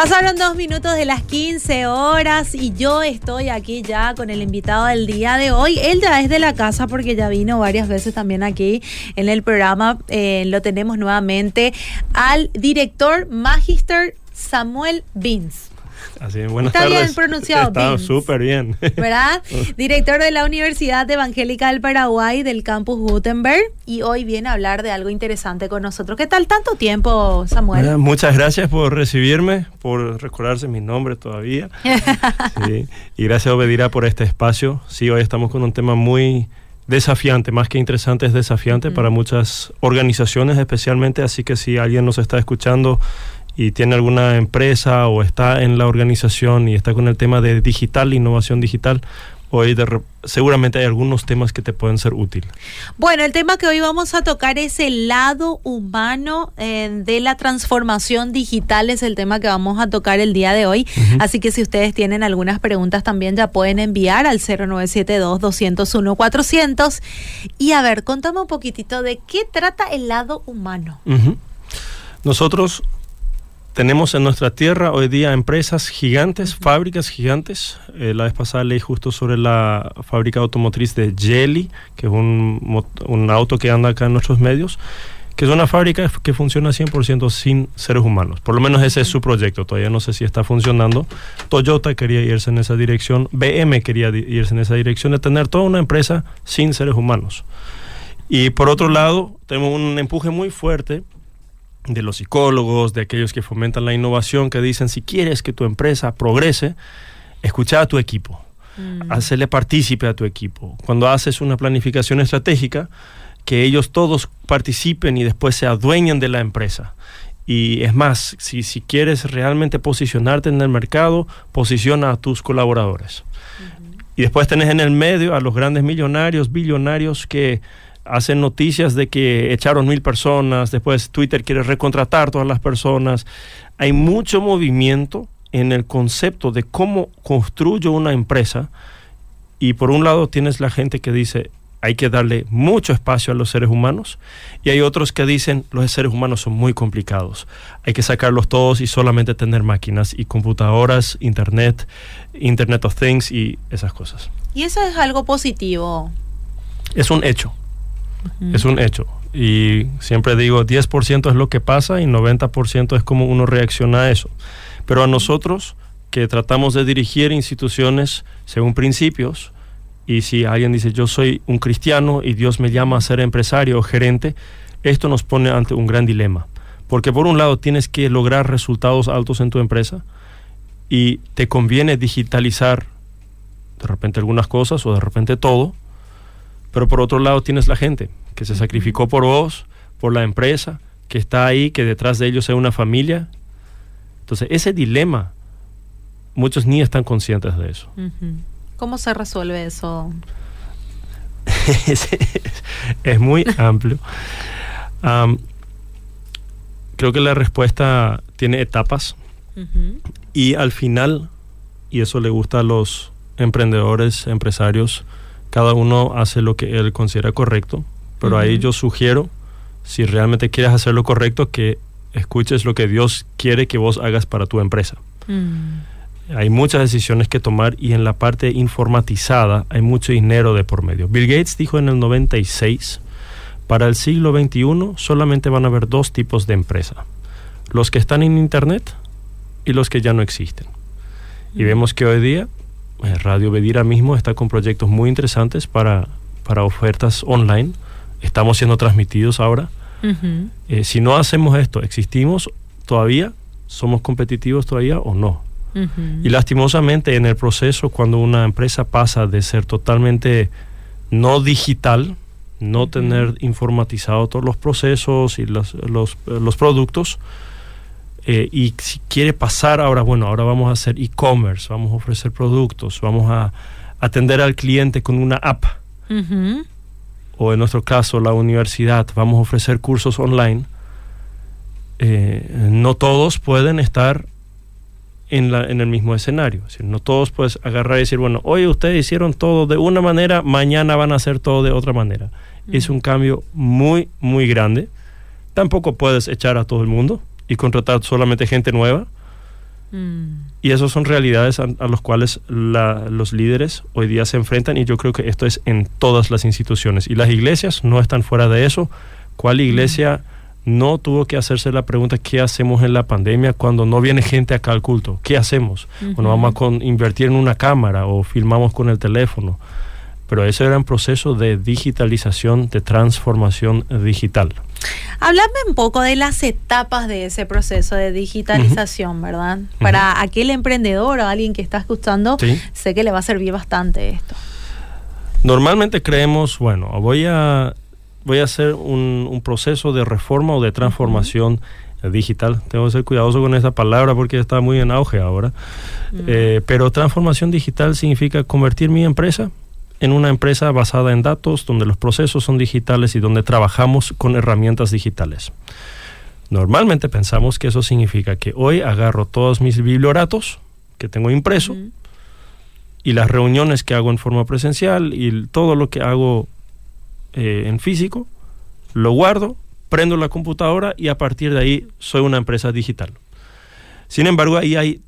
Pasaron dos minutos de las 15 horas y yo estoy aquí ya con el invitado del día de hoy. Él ya es de la casa porque ya vino varias veces también aquí en el programa. Eh, lo tenemos nuevamente al director Magister Samuel Vince. Así, buenas Está tardes. bien pronunciado, Está súper bien. ¿verdad? Director de la Universidad Evangélica del Paraguay del campus Gutenberg y hoy viene a hablar de algo interesante con nosotros. ¿Qué tal tanto tiempo, Samuel? Mira, Muchas gracias por recibirme, por recordarse mi nombre todavía. Sí, Y gracias, Obedira, por este espacio. Sí, hoy estamos con un tema muy desafiante, más que interesante, es desafiante para muchas organizaciones especialmente. Así que si alguien nos está escuchando y tiene alguna empresa o está en la organización y está con el tema de digital, innovación digital, hoy de seguramente hay algunos temas que te pueden ser útiles. Bueno, el tema que hoy vamos a tocar es el lado humano eh, de la transformación digital, es el tema que vamos a tocar el día de hoy. Así que si ustedes tienen algunas preguntas también ya pueden enviar al 0972-201-400. Y a ver, contame un poquitito de qué trata el lado humano. Nosotros tenemos en nuestra tierra hoy día empresas gigantes, fábricas gigantes. Eh, la vez pasada leí justo sobre la fábrica automotriz de Jelly, que es un, un auto que anda acá en nuestros medios, que es una fábrica que funciona 100% sin seres humanos. Por lo menos ese es su proyecto. Todavía no sé si está funcionando. Toyota quería irse en esa dirección. BM quería irse en esa dirección de tener toda una empresa sin seres humanos. Y por otro lado, tenemos un empuje muy fuerte de los psicólogos, de aquellos que fomentan la innovación, que dicen, si quieres que tu empresa progrese, escucha a tu equipo, hacerle partícipe a tu equipo. Cuando haces una planificación estratégica, que ellos todos participen y después se adueñen de la empresa. Y es más, si, si quieres realmente posicionarte en el mercado, posiciona a tus colaboradores. Y después tenés en el medio a los grandes millonarios, billonarios que hacen noticias de que echaron mil personas, después Twitter quiere recontratar todas las personas. Hay mucho movimiento en el concepto de cómo construyo una empresa y por un lado tienes la gente que dice hay que darle mucho espacio a los seres humanos y hay otros que dicen los seres humanos son muy complicados, hay que sacarlos todos y solamente tener máquinas y computadoras, internet, Internet of Things y esas cosas. Y eso es algo positivo. Es un hecho, es un hecho. Y siempre digo, 10% es lo que pasa y 90% es como uno reacciona a eso. Pero a nosotros que tratamos de dirigir instituciones según principios, y si alguien dice yo soy un cristiano y Dios me llama a ser empresario o gerente, esto nos pone ante un gran dilema. Porque por un lado tienes que lograr resultados altos en tu empresa y te conviene digitalizar de repente algunas cosas o de repente todo, pero por otro lado tienes la gente que se sacrificó por vos, por la empresa, que está ahí, que detrás de ellos hay una familia. Entonces ese dilema, muchos ni están conscientes de eso. ¿Cómo se resuelve eso? es, es muy amplio. Am, creo que la respuesta tiene etapas y al final, y eso le gusta a los emprendedores, empresarios, cada uno hace lo que él considera correcto, pero ahí yo sugiero, si realmente quieres hacer lo correcto, que escuches lo que Dios quiere que vos hagas para tu empresa. Mm. Hay muchas decisiones que tomar y en la parte informatizada hay mucho dinero de por medio. Bill Gates dijo en el 96, para el siglo XXI solamente van a haber dos tipos de empresa, los que están en Internet y los que ya no existen. Y vemos que hoy día Radio Bedira mismo está con proyectos muy interesantes para, para ofertas online. Estamos siendo transmitidos ahora. Eh, si no hacemos esto, ¿existimos todavía? ¿Somos competitivos todavía o no? Y lastimosamente en el proceso, cuando una empresa pasa de ser totalmente no digital, no tener informatizado todos los procesos y los, los, los productos, eh, y si quiere pasar ahora, bueno, ahora vamos a hacer e-commerce, vamos a ofrecer productos, vamos a atender al cliente con una app, Ujú. o en nuestro caso la universidad, vamos a ofrecer cursos online, eh, no todos pueden estar en, la, en el mismo escenario. Es decir, no todos puedes agarrar y decir, bueno, hoy ustedes hicieron todo de una manera, mañana van a hacer todo de otra manera. Es un cambio muy, muy grande. Tampoco puedes echar a todo el mundo y contratar solamente gente nueva. Mm. Y esas son realidades a, las cuales los líderes hoy día se enfrentan y yo creo que esto es en todas las instituciones. Y las iglesias no están fuera de eso. ¿Cuál iglesia no tuvo que hacerse la pregunta qué hacemos en la pandemia cuando no viene gente acá al culto? ¿Qué hacemos? Bueno, vamos a invertir en una cámara o filmamos con el teléfono. Pero ese era un proceso de digitalización, de transformación digital. Háblame un poco de las etapas de ese proceso de digitalización, ¿verdad? Para aquel emprendedor o alguien que está escuchando, sé que le va a servir bastante esto. Normalmente creemos, bueno, voy a, voy a hacer un, proceso de reforma o de transformación digital. Tengo que ser cuidadoso con esa palabra porque está muy en auge ahora. Eh, pero transformación digital significa convertir mi empresa en una empresa basada en datos, donde los procesos son digitales y donde trabajamos con herramientas digitales. Normalmente pensamos que eso significa que hoy agarro todos mis biblioratos que tengo impreso y las reuniones que hago en forma presencial y todo lo que hago eh, en físico, lo guardo, prendo la computadora y a partir de ahí soy una empresa digital. Sin embargo, ahí hay...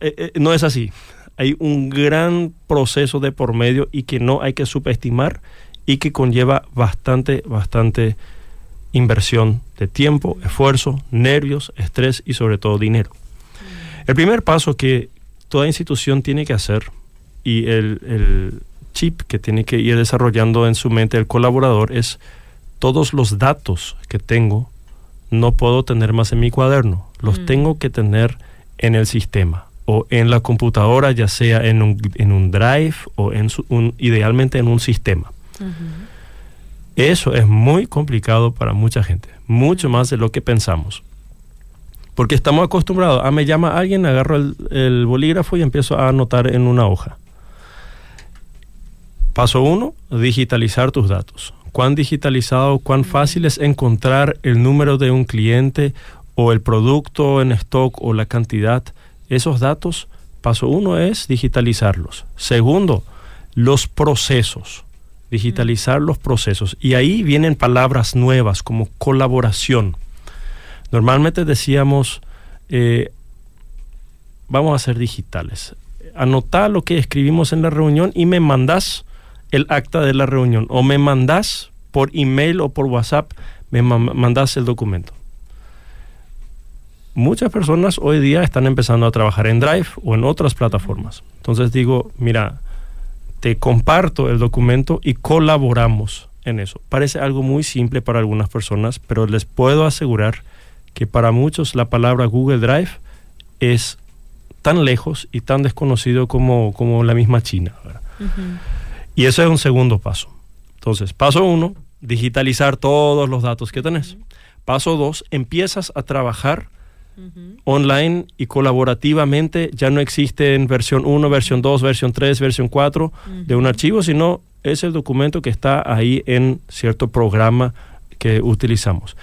Eh, eh, no es así hay un gran proceso de por medio y que no hay que subestimar y que conlleva bastante, bastante inversión de tiempo, esfuerzo, nervios, estrés y sobre todo dinero. El primer paso que toda institución tiene que hacer y el, el chip que tiene que ir desarrollando en su mente el colaborador es todos los datos que tengo no puedo tener más en mi cuaderno, los mm. tengo que tener en el sistema o en la computadora, ya sea en un, en un drive o en un, idealmente en un sistema. Eso es muy complicado para mucha gente, mucho más de lo que pensamos. Porque estamos acostumbrados a me llama alguien, agarro el, el bolígrafo y empiezo a anotar en una hoja. Paso uno, digitalizar tus datos. Cuán digitalizado, cuán fácil es encontrar el número de un cliente o el producto en stock o la cantidad esos datos, paso uno es digitalizarlos. Segundo, los procesos, digitalizar los procesos. Y ahí vienen palabras nuevas como colaboración. Normalmente decíamos, eh, vamos a ser digitales. Anotá lo que escribimos en la reunión y me mandás el acta de la reunión o me mandás por email o por WhatsApp, me mandás el documento muchas personas hoy día están empezando a trabajar en Drive o en otras plataformas. Entonces digo, mira, te comparto el documento y colaboramos en eso. Parece algo muy simple para algunas personas, pero les puedo asegurar que para muchos la palabra Google Drive es tan lejos y tan desconocido como, como la misma China. Y eso es un segundo paso. Entonces, paso uno, digitalizar todos los datos que tenés. Paso dos, empiezas a trabajar online y colaborativamente. Ya no existe en versión 1, versión 2, versión 3, versión 4 de un archivo, sino es el documento que está ahí en cierto programa que utilizamos.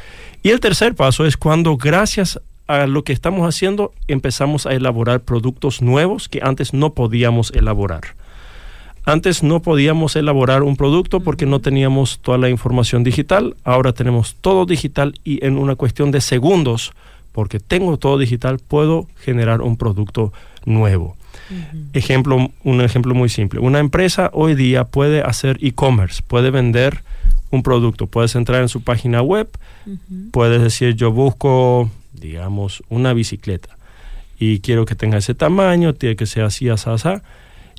Y el tercer paso es cuando gracias a lo que estamos haciendo empezamos a elaborar productos nuevos que antes no podíamos elaborar. Antes no podíamos elaborar un producto porque no teníamos toda la información digital, ahora tenemos todo digital y en una cuestión de segundos porque tengo todo digital, puedo generar un producto nuevo. Ejemplo, un ejemplo muy simple. Una empresa hoy día puede hacer e-commerce, puede vender un producto. Puedes entrar en su página web, puedes decir yo busco, digamos, una bicicleta y quiero que tenga ese tamaño, tiene que ser así, así, así.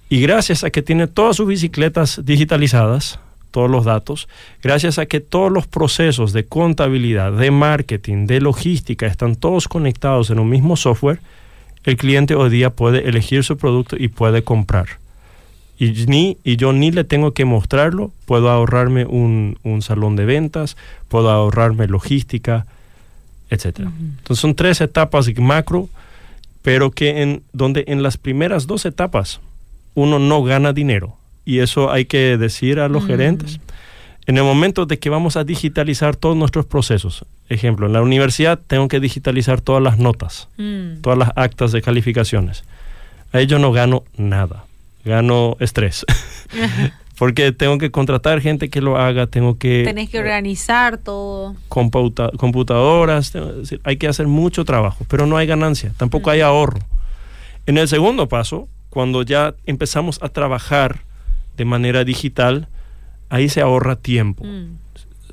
Y gracias a que tiene todas sus bicicletas digitalizadas, todos los datos, gracias a que todos los procesos de contabilidad, de marketing, de logística están todos conectados en un mismo software, el cliente hoy día puede elegir su producto y puede comprar. Y, ni, y yo ni le tengo que mostrarlo, puedo ahorrarme un, salón de ventas, puedo ahorrarme logística, etc. Entonces son tres etapas macro, pero que en, donde en las primeras dos etapas uno no gana dinero, y eso hay que decir a los mm. gerentes. En el momento de que vamos a digitalizar todos nuestros procesos, ejemplo, en la universidad tengo que digitalizar todas las notas, mm. todas las actas de calificaciones. A ello no gano nada, gano estrés. Porque tengo que contratar gente que lo haga, tengo que... Tenés que organizar todo. computa- computadoras, decir, hay que hacer mucho trabajo, pero no hay ganancia, tampoco hay ahorro. En el segundo paso, cuando ya empezamos a trabajar de manera digital, ahí se ahorra tiempo. Mm.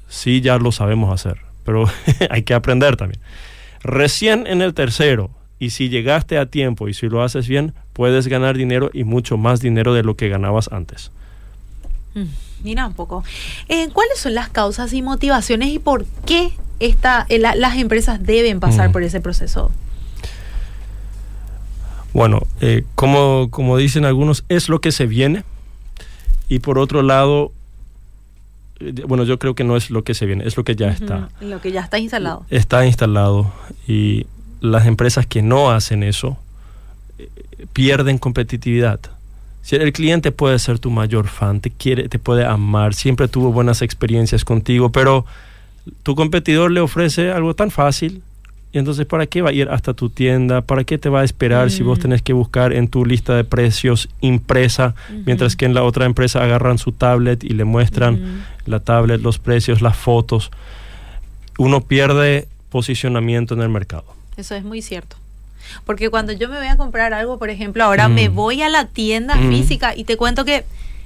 Sí, ya lo sabemos hacer, pero hay que aprender también. Recién en el tercero, y si llegaste a tiempo y si lo haces bien, puedes ganar dinero y mucho más dinero de lo que ganabas antes. Mm, Mira un poco. Eh, ¿Cuáles son las causas y motivaciones y por qué esta, eh, la- las empresas deben pasar Mm. por ese proceso? Bueno, eh, como, como dicen algunos, es lo que se viene. Y por otro lado, eh, bueno, yo creo que no es lo que se viene, es lo que ya está. Lo que ya está instalado. Está instalado y las empresas que no hacen eso eh, pierden competitividad. Si el cliente puede ser tu mayor fan, te quiere, te puede amar, siempre tuvo buenas experiencias contigo, pero tu competidor le ofrece algo tan fácil y entonces ¿para qué va a ir hasta tu tienda? ¿Para qué te va a esperar si vos Mm. tenés que buscar en tu lista de precios impresa, mientras que en la otra empresa agarran su tablet y le muestran la tablet, los precios, las fotos? Uno pierde posicionamiento en el mercado. Eso es muy cierto. Porque cuando yo me voy a comprar algo, por ejemplo, ahora Mm. me voy a la tienda Mm. física y te cuento que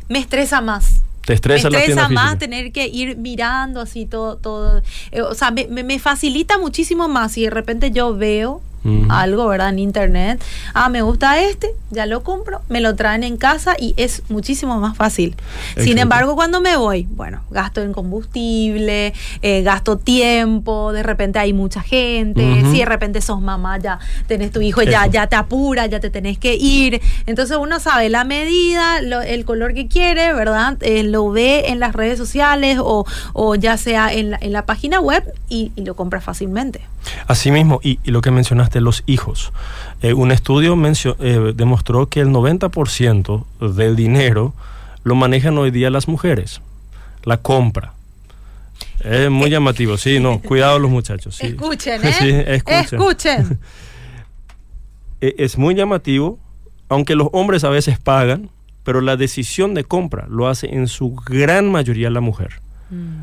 me estresa más. Te estresa, me estresa más física. tener que ir mirando así todo, todo. Eh, o sea, me, me- me facilita muchísimo más si de repente yo veo Ujú. algo, ¿verdad? En internet. Ah, me gusta este, ya lo compro, me lo traen en casa y es muchísimo más fácil. Sin embargo, cuando me voy, bueno, gasto en combustible, eh, gasto tiempo, de repente hay mucha gente, Ujú. si de repente sos mamá, ya tenés tu hijo, ya, Eso. ya te apura, ya te tenés que ir. Entonces uno sabe la medida, lo- el color que quiere, ¿verdad? Eh, lo ve en las redes sociales o, o ya sea en la, en la página web y, y lo compra fácilmente. Asimismo, y, y lo que mencionaste, los hijos. Eh, un estudio eh, demostró que el 90% del dinero lo manejan hoy día las mujeres. La compra. Es muy llamativo, sí, no, cuidado los muchachos. Sí. Escuchen, ¿eh? Sí, escuchen. Escuchen. E- Es muy llamativo, aunque los hombres a veces pagan, pero la decisión de compra lo hace en su gran mayoría la mujer.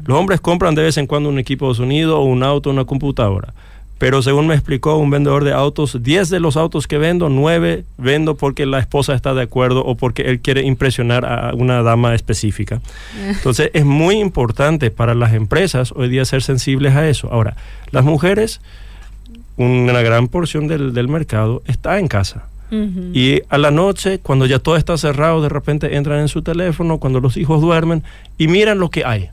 Los hombres compran de vez en cuando un equipo de sonido o un auto, una computadora. Pero según me explicó un vendedor de autos, 10 de los autos que vendo, 9 vendo porque la esposa está de acuerdo o porque él quiere impresionar a una dama específica. Entonces es muy importante para las empresas hoy día ser sensibles a eso. Ahora, las mujeres, una gran porción del, del mercado está en casa. Y a la noche, cuando ya todo está cerrado, de repente entran en su teléfono, cuando los hijos duermen y miran lo que hay.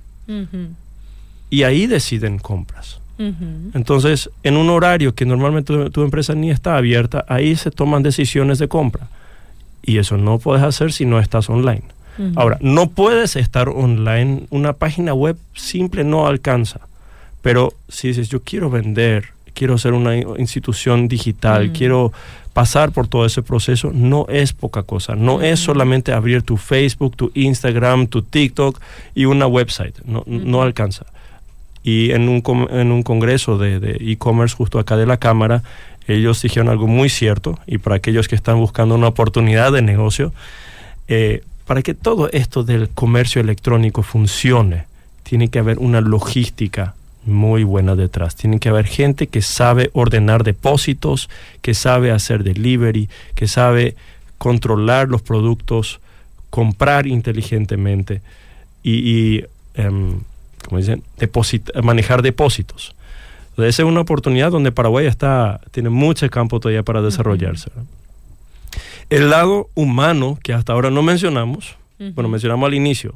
Y ahí deciden compras. Entonces, en un horario que normalmente tu, tu empresa ni está abierta, ahí se toman decisiones de compra. Y eso no puedes hacer si no estás online. Ahora, no puedes estar online, una página web simple no alcanza. Pero si dices, yo quiero vender, quiero ser una institución digital, quiero pasar por todo ese proceso, no es poca cosa. No es solamente abrir tu Facebook, tu Instagram, tu TikTok y una website. No, no alcanza. Y en un, en un congreso de e-commerce justo acá de la Cámara, ellos dijeron algo muy cierto, y para aquellos que están buscando una oportunidad de negocio, eh, para que todo esto del comercio electrónico funcione, tiene que haber una logística muy buena detrás. Tiene que haber gente que sabe ordenar depósitos, que sabe hacer delivery, que sabe controlar los productos, comprar inteligentemente y, y, em, como dicen, manejar depósitos. Entonces, esa es una oportunidad donde Paraguay está, tiene mucho campo todavía para desarrollarse. El lado humano, que hasta ahora no mencionamos, bueno, mencionamos al inicio,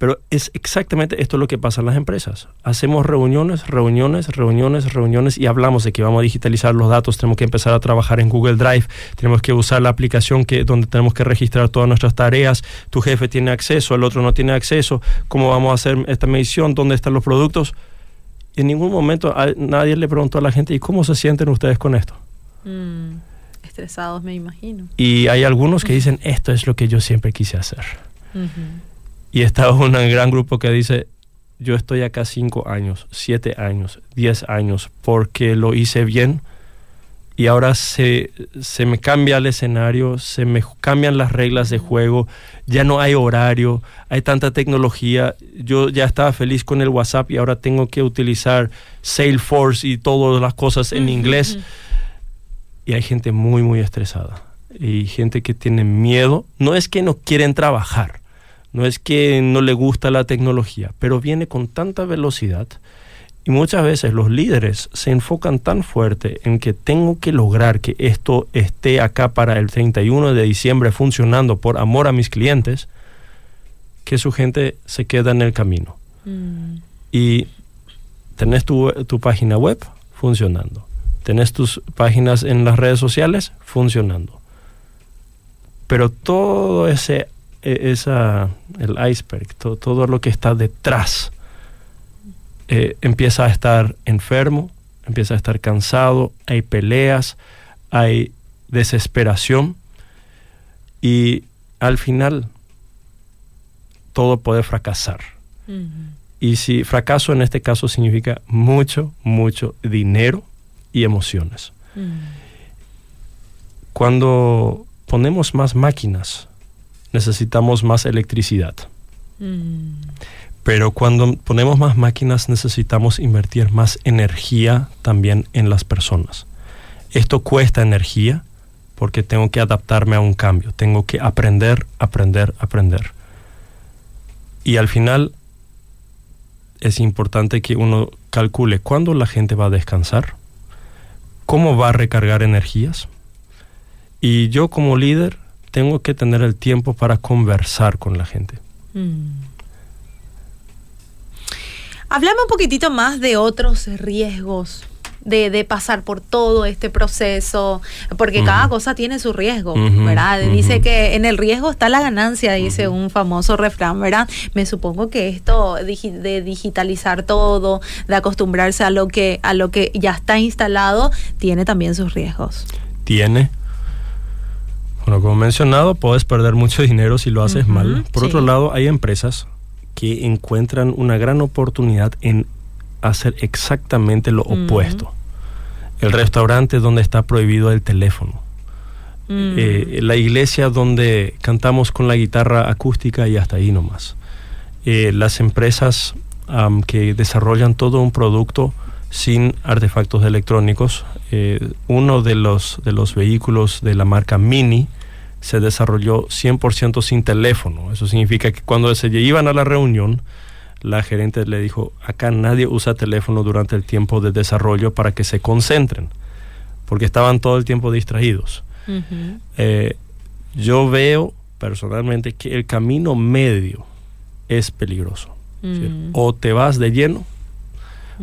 pero es exactamente esto lo que pasa en las empresas. Hacemos reuniones, reuniones, reuniones, reuniones y hablamos de que vamos a digitalizar los datos, tenemos que empezar a trabajar en Google Drive, tenemos que usar la aplicación que, donde tenemos que registrar todas nuestras tareas, tu jefe tiene acceso, el otro no tiene acceso, cómo vamos a hacer esta medición, dónde están los productos. En ningún momento a- nadie le preguntó a la gente, ¿y cómo se sienten ustedes con esto? Mm. Estresados, me imagino. Y hay algunos que dicen, esto es lo que yo siempre quise hacer. Y está un gran grupo que dice, yo estoy acá cinco años, siete años, diez años, porque lo hice bien y ahora se, se, me cambia el escenario, se me cambian las reglas de juego, ya no hay horario, hay tanta tecnología. Yo ya estaba feliz con el WhatsApp y ahora tengo que utilizar Salesforce y todas las cosas en inglés. Y hay gente muy, muy estresada. Y gente que tiene miedo. No es que no quieren trabajar, no es que no le gusta la tecnología, pero viene con tanta velocidad y muchas veces los líderes se enfocan tan fuerte en que tengo que lograr que esto esté acá para el 31 de diciembre funcionando por amor a mis clientes, que su gente se queda en el camino. Mm. Y tenés tu, tu página web funcionando. Tenés tus páginas en las redes sociales funcionando. Pero todo ese, esa, el iceberg, todo, todo lo que está detrás, eh, empieza a estar enfermo, empieza a estar cansado, hay peleas, hay desesperación y al final todo puede fracasar. Y si fracaso en este caso significa mucho, mucho dinero y emociones. Cuando ponemos más máquinas, necesitamos más electricidad. Pero cuando ponemos más máquinas necesitamos invertir más energía también en las personas. Esto cuesta energía porque tengo que adaptarme a un cambio, tengo que aprender, aprender, aprender. Y al final es importante que uno calcule cuándo la gente va a descansar, cómo va a recargar energías. Y yo como líder tengo que tener el tiempo para conversar con la gente. Mm. Háblame un poquitito más de otros riesgos de, pasar por todo este proceso, porque cada cosa tiene su riesgo, ¿verdad? Dice que en el riesgo está la ganancia, dice un famoso refrán, ¿verdad? Me supongo que esto de digitalizar todo, de acostumbrarse a lo que a lo que ya está instalado, tiene también sus riesgos. Tiene. Bueno, como mencionado, puedes perder mucho dinero si lo haces mal. Por otro lado, hay empresas que encuentran una gran oportunidad en hacer exactamente lo opuesto. El restaurante donde está prohibido el teléfono. Eh, la iglesia donde cantamos con la guitarra acústica y hasta ahí nomás. Eh, las empresas que desarrollan todo un producto sin artefactos electrónicos. Eh, uno de los, de los vehículos de la marca Mini se desarrolló 100% sin teléfono. Eso significa que cuando se iban a la reunión, la gerente le dijo, acá nadie usa teléfono durante el tiempo de desarrollo para que se concentren, porque estaban todo el tiempo distraídos. Eh, yo veo personalmente que el camino medio es peligroso. Mm. O te vas de lleno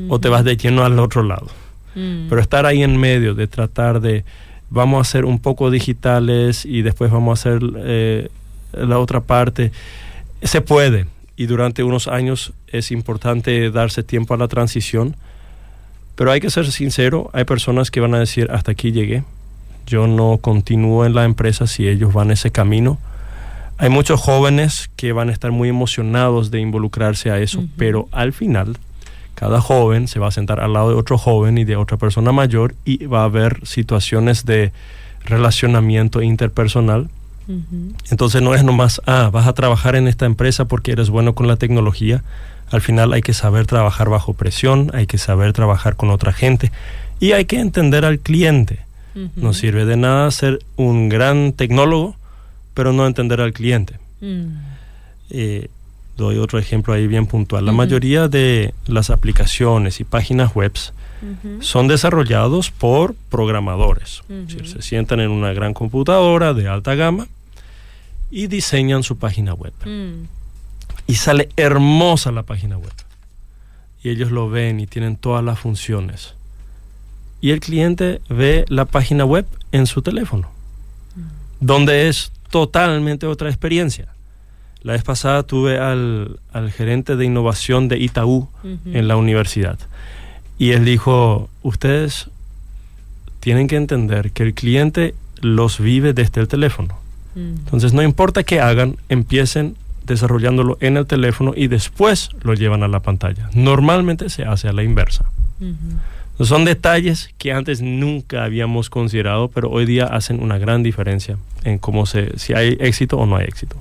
o te vas de lleno al otro lado. Mm. Pero estar ahí en medio de tratar de vamos a hacer un poco digitales y después vamos a hacer eh, la otra parte. Se puede y durante unos años es importante darse tiempo a la transición, pero hay que ser sincero, hay personas que van a decir hasta aquí llegué, yo no continúo en la empresa si ellos van ese camino. Hay muchos jóvenes que van a estar muy emocionados de involucrarse a eso, pero al final cada joven se va a sentar al lado de otro joven y de otra persona mayor y va a haber situaciones de relacionamiento interpersonal. Entonces no es nomás, ah, vas a trabajar en esta empresa porque eres bueno con la tecnología. Al final hay que saber trabajar bajo presión, hay que saber trabajar con otra gente y hay que entender al cliente. No sirve de nada ser un gran tecnólogo, pero no entender al cliente. Mm. Eh, doy otro ejemplo ahí bien puntual. La mayoría de las aplicaciones y páginas web son desarrollados por programadores. se sientan en una gran computadora de alta gama y diseñan su página web. Mm. Y sale hermosa la página web. Y ellos lo ven y tienen todas las funciones. Y el cliente ve la página web en su teléfono, mm. donde es totalmente otra experiencia la vez pasada tuve al, gerente de innovación de Itaú en la universidad y él dijo, ustedes tienen que entender que el cliente los vive desde el teléfono. Mm. Entonces no importa qué hagan, empiecen desarrollándolo en el teléfono y después lo llevan a la pantalla. Normalmente se hace a la inversa. Son detalles que antes nunca habíamos considerado, pero hoy día hacen una gran diferencia en cómo se, si hay éxito o no hay éxito.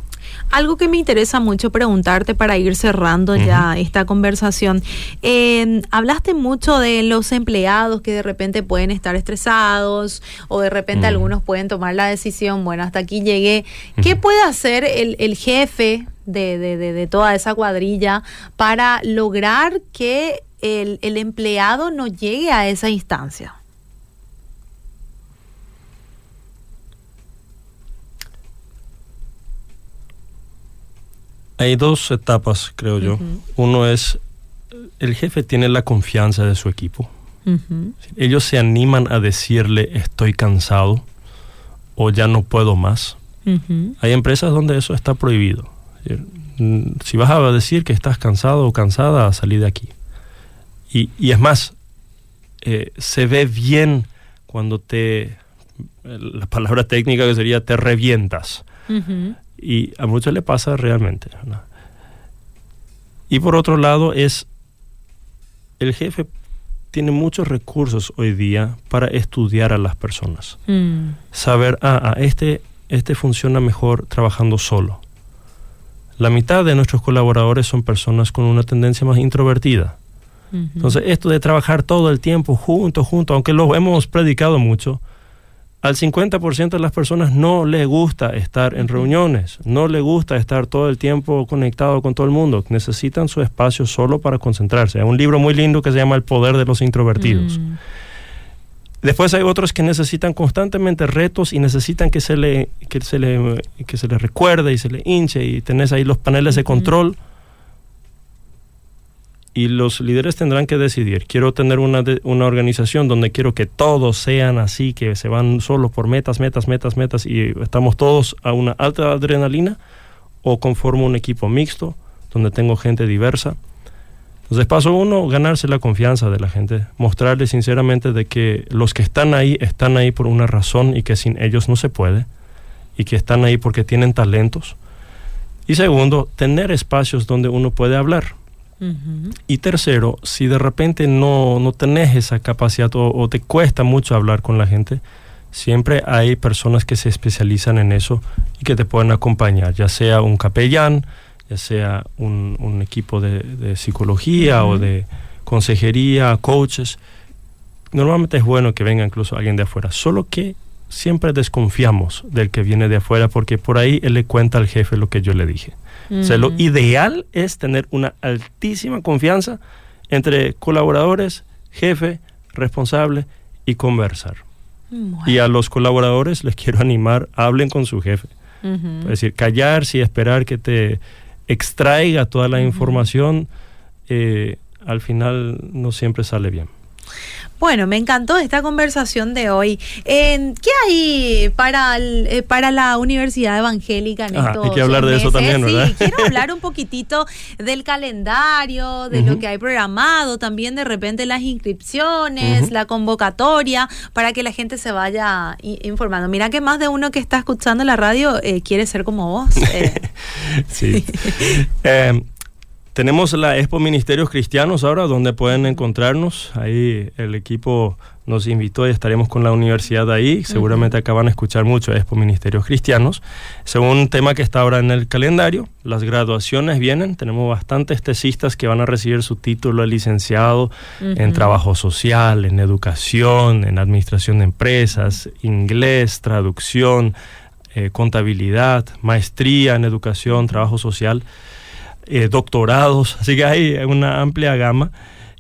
Algo que me interesa mucho preguntarte para ir cerrando ya esta conversación. Eh, hablaste mucho de los empleados que de repente pueden estar estresados o de repente algunos pueden tomar la decisión, bueno, hasta aquí llegué. ¿Qué puede hacer el, jefe de, de, toda esa cuadrilla para lograr que el, el empleado no llegue a esa instancia? Hay dos etapas, creo yo. Uno es, el jefe tiene la confianza de su equipo. Ellos se animan a decirle estoy cansado o ya no puedo más. Hay empresas donde eso está prohibido. Si vas a decir que estás cansado o cansada, salí de aquí. Y, es más, eh, se ve bien cuando te, la palabra técnica que sería te revientas. Y a muchos le pasa realmente. Y por otro lado es, el jefe tiene muchos recursos hoy día para estudiar a las personas. Mm. Saber, ah, ah, este, este funciona mejor trabajando solo. La mitad de nuestros colaboradores son personas con una tendencia más introvertida. Entonces, esto de trabajar todo el tiempo junto, junto, aunque lo hemos predicado mucho, al 50% de las personas no le gusta estar en reuniones, no le gusta estar todo el tiempo conectado con todo el mundo, necesitan su espacio solo para concentrarse. Hay un libro muy lindo que se llama El poder de los introvertidos. Mm. Después hay otros que necesitan constantemente retos y necesitan que se le, que se le, que se le recuerde y se le hinche y tenés ahí los paneles de control y los líderes tendrán que decidir, quiero tener una, una organización donde quiero que todos sean así, que se van solo por metas, metas, metas, metas y estamos todos a una alta adrenalina o conformo un equipo mixto donde tengo gente diversa. Entonces paso uno, ganarse la confianza de la gente, mostrarles sinceramente de que los que están ahí están ahí por una razón y que sin ellos no se puede y que están ahí porque tienen talentos. Y segundo, tener espacios donde uno puede hablar y tercero, si de repente no, no tenés esa capacidad o, te cuesta mucho hablar con la gente, siempre hay personas que se especializan en eso y que te pueden acompañar, ya sea un capellán, ya sea un, equipo de, psicología o de consejería, coaches. Normalmente es bueno que venga incluso alguien de afuera, solo que siempre desconfiamos del que viene de afuera porque por ahí él le cuenta al jefe lo que yo le dije. O sea, lo ideal es tener una altísima confianza entre colaboradores, jefe, responsable y conversar. Y a los colaboradores les quiero animar, hablen con su jefe. Es decir, callarse y esperar que te extraiga toda la información, eh, al final no siempre sale bien. Bueno, me encantó esta conversación de hoy. ¿Qué hay para, eh, para la Universidad Evangélica en Hay que hablar de eso también, ¿verdad? Sí, quiero hablar un poquitito del calendario, de lo que hay programado, también de repente las inscripciones, la convocatoria, para que la gente se vaya informando. Mira que más de uno que está escuchando la radio eh, quiere ser como vos. Eh. sí. Tenemos la Expo Ministerios Cristianos ahora, donde pueden encontrarnos. Ahí el equipo nos invitó y estaremos con la universidad ahí. Seguramente acaban de escuchar mucho Expo Ministerios Cristianos. Según un tema que está ahora en el calendario, las graduaciones vienen. Tenemos bastantes tesistas que van a recibir su título de licenciado en trabajo social, en educación, en administración de empresas, inglés, traducción, eh, contabilidad, maestría en educación, trabajo social. Eh, doctorados, así que hay una amplia gama.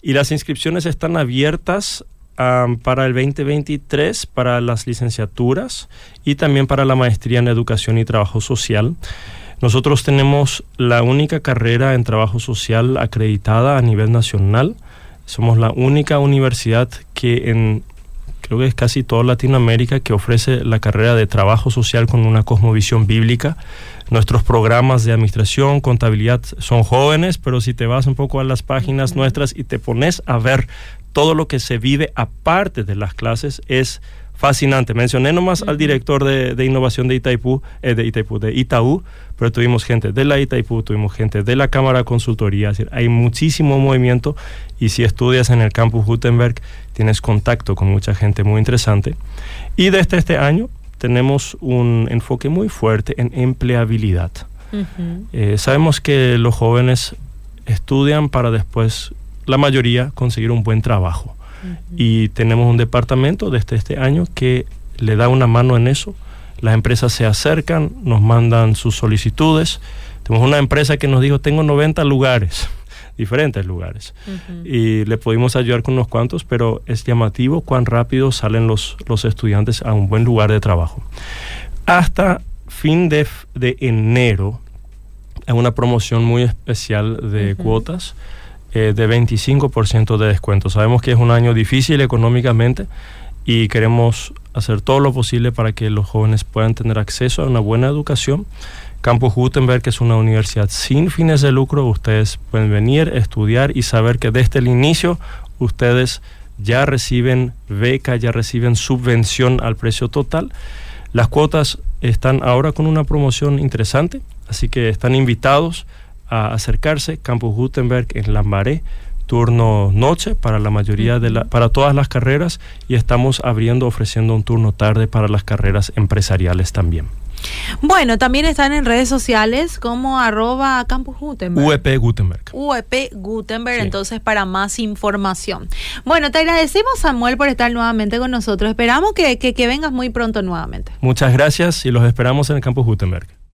Y las inscripciones están abiertas para el 2023 para las licenciaturas y también para la maestría en educación y trabajo social. Nosotros tenemos la única carrera en trabajo social acreditada a nivel nacional. Somos la única universidad que en creo que es casi toda Latinoamérica que ofrece la carrera de trabajo social con una cosmovisión bíblica. Nuestros programas de administración, contabilidad son jóvenes, pero si te vas un poco a las páginas nuestras y te pones a ver todo lo que se vive aparte de las clases es fascinante. Mencioné nomás al director de, innovación de Itaipú, eh, de Itaipú, de Itaú, pero tuvimos gente de la Itaipú, tuvimos gente de la Cámara de Consultoría, es decir, hay muchísimo movimiento y si estudias en el campus Gutenberg tienes contacto con mucha gente muy interesante. Y desde este año tenemos un enfoque muy fuerte en empleabilidad. Eh, sabemos que los jóvenes estudian para después, la mayoría, conseguir un buen trabajo. Y tenemos un departamento desde este año que le da una mano en eso. Las empresas se acercan, nos mandan sus solicitudes. Tenemos una empresa que nos dijo, tengo 90 lugares, diferentes lugares. Y le pudimos ayudar con unos cuantos, pero es llamativo cuán rápido salen los, los estudiantes a un buen lugar de trabajo. Hasta fin de, de enero, es una promoción muy especial de cuotas eh, de 25% de descuento. Sabemos que es un año difícil económicamente y queremos hacer todo lo posible para que los jóvenes puedan tener acceso a una buena educación. Campus Gutenberg es una universidad sin fines de lucro. Ustedes pueden venir, estudiar y saber que desde el inicio ustedes ya reciben beca, ya reciben subvención al precio total. Las cuotas están ahora con una promoción interesante, así que están invitados a acercarse. Campus Gutenberg en Lambaré, turno noche para la mayoría de la, para todas las carreras y estamos abriendo, ofreciendo un turno tarde para las carreras empresariales también. Bueno, también están en redes sociales como arroba Campus Gutenberg. UEP Gutenberg. UEP Gutenberg, entonces para más información. Bueno, te agradecemos Samuel por estar nuevamente con nosotros. Esperamos que, que vengas muy pronto nuevamente. Muchas gracias y los esperamos en el Campus Gutenberg.